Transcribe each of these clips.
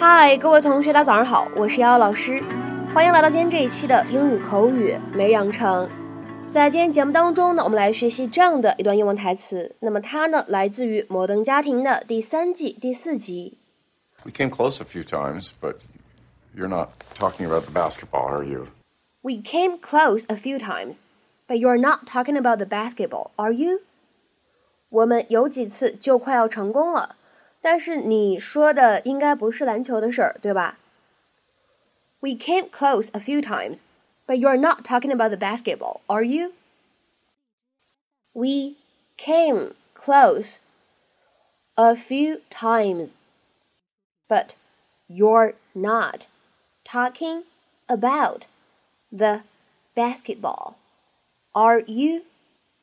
嗨，各位同学，大家早上好，我是瑶瑶老师，欢迎来到今天这一期的英语口语每日养成。在今天节目当中呢，我们来学习这样的一段英文台词。那么它呢，来自于《摩登家庭》的第三季第四集。We came close a few times, but you're not talking about the basketball, are you? We came close a few times, but you're not talking about the basketball, are you? 我们有几次就快要成功了，但是你说的应该不是篮球的事儿，对吧？We came close a few times, but you're not talking about the basketball, are you? We came close a few times, but you're not talking about the basketball, are you?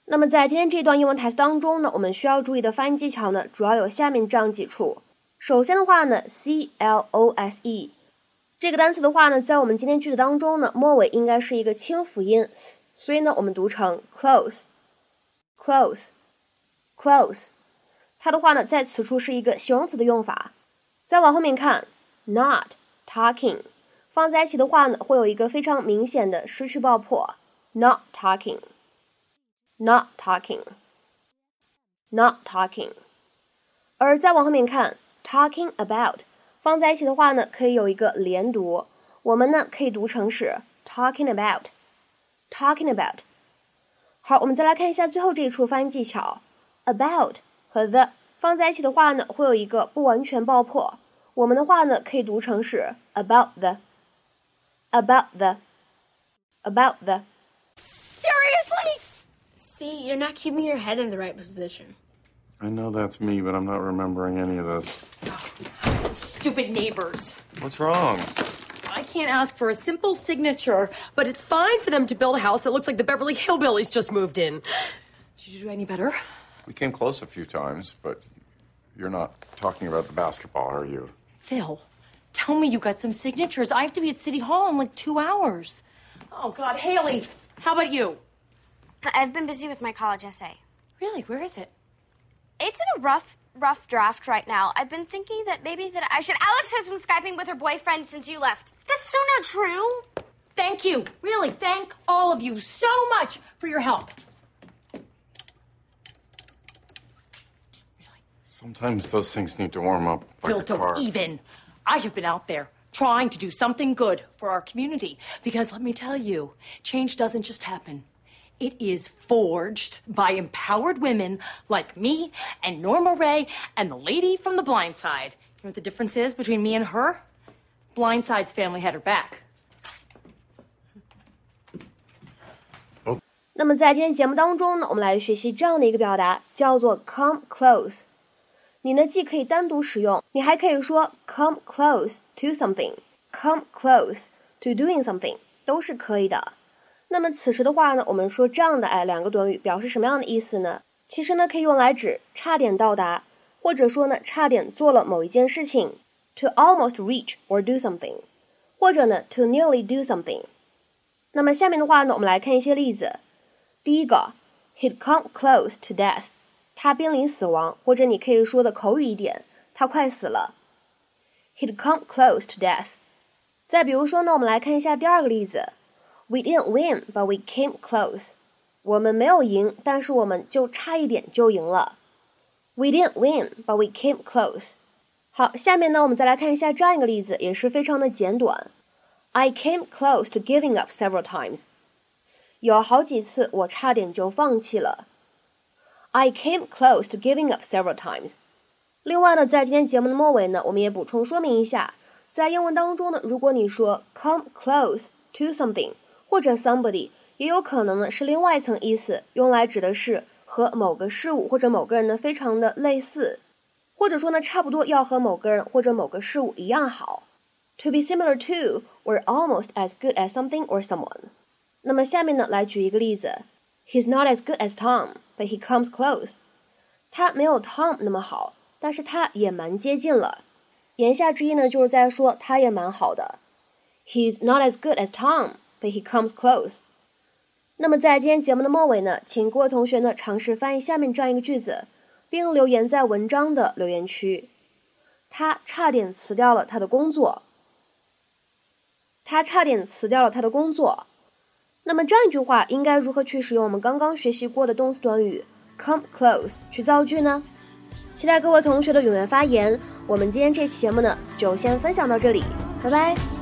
那么在今天这段英文台词当中呢，我们需要注意的发音技巧呢，主要有下面这样几处。首先的话呢，c l o s e 这个单词的话呢，在我们今天句子当中呢，末尾应该是一个清辅音，所以呢，我们读成 close，close，close。它的话呢，在此处是一个形容词的用法。再往后面看，not talking，放在一起的话呢，会有一个非常明显的失去爆破，not talking。not talking, not talking。而再往后面看，talking about 放在一起的话呢，可以有一个连读，我们呢可以读成是 talking about, talking about。好，我们再来看一下最后这一处发音技巧，about 和 the 放在一起的话呢，会有一个不完全爆破，我们的话呢可以读成是 about the, about the, about the。 See, you're not keeping your head in the right position. I know that's me, but I'm not remembering any of this. Stupid neighbors. What's wrong? I can't ask for a simple signature, but it's fine for them to build a house that looks like the Beverly Hillbillies just moved in. Did you do any better? We came close a few times, but you're not talking about the basketball, are you? Phil, tell me you got some signatures. I have to be at City Hall in like two hours. Oh, God. Haley, how about you? I've been busy with my college essay. Really? Where is it? It's in a rough, rough draft right now. I've been thinking that maybe that I should. Alex has been skyping with her boyfriend since you left. That's so not true. Thank you. Really, thank all of you so much for your help. Really? Sometimes those things need to warm up. Like Phil, don't car. even. I have been out there trying to do something good for our community because let me tell you, change doesn't just happen. It is forged by empowered women like me and Norma Rae and the lady from the blind side. You know what the difference is between me and her? Blindside's family had her back. 那么在今天节目当中呢，我们来学习这样的一个表达，叫做 come close。你呢既可以单独使用，你还可以说 come close to something，come close to doing something，都是可以的。那么此时的话呢，我们说这样的哎两个短语表示什么样的意思呢？其实呢可以用来指差点到达，或者说呢差点做了某一件事情，to almost reach or do something，或者呢 to nearly do something。那么下面的话呢，我们来看一些例子。第一个，he'd come close to death，他濒临死亡，或者你可以说的口语一点，他快死了。he'd come close to death。再比如说呢，我们来看一下第二个例子。We didn't win, but we came close. 我们没有赢，但是我们就差一点就赢了。We didn't win, but we came close. 好，下面呢，我们再来看一下这样一个例子，也是非常的简短。I came close to giving up several times. 有好几次我差点就放弃了。I came close to giving up several times. 另外呢，在今天节目的末尾呢，我们也补充说明一下，在英文当中呢，如果你说 come close to something。 或者 somebody 也有可能呢是另外一层意思，用来指的是和某个事物或者某个人呢非常的类似，或者说呢差不多要和某个人或者某个事物一样好。To be similar to or almost as good as something or someone。那么下面呢来举一个例子，He's not as good as Tom, but he comes close。他没有 Tom 那么好，但是他也蛮接近了。言下之意呢就是在说他也蛮好的。He's not as good as Tom。He comes close。那么在今天节目的末尾呢，请各位同学呢尝试翻译下面这样一个句子，并留言在文章的留言区。他差点辞掉了他的工作。他差点辞掉了他的工作。那么这样一句话应该如何去使用我们刚刚学习过的动词短语 come close 去造句呢？期待各位同学的踊跃发言。我们今天这期节目呢，就先分享到这里，拜拜。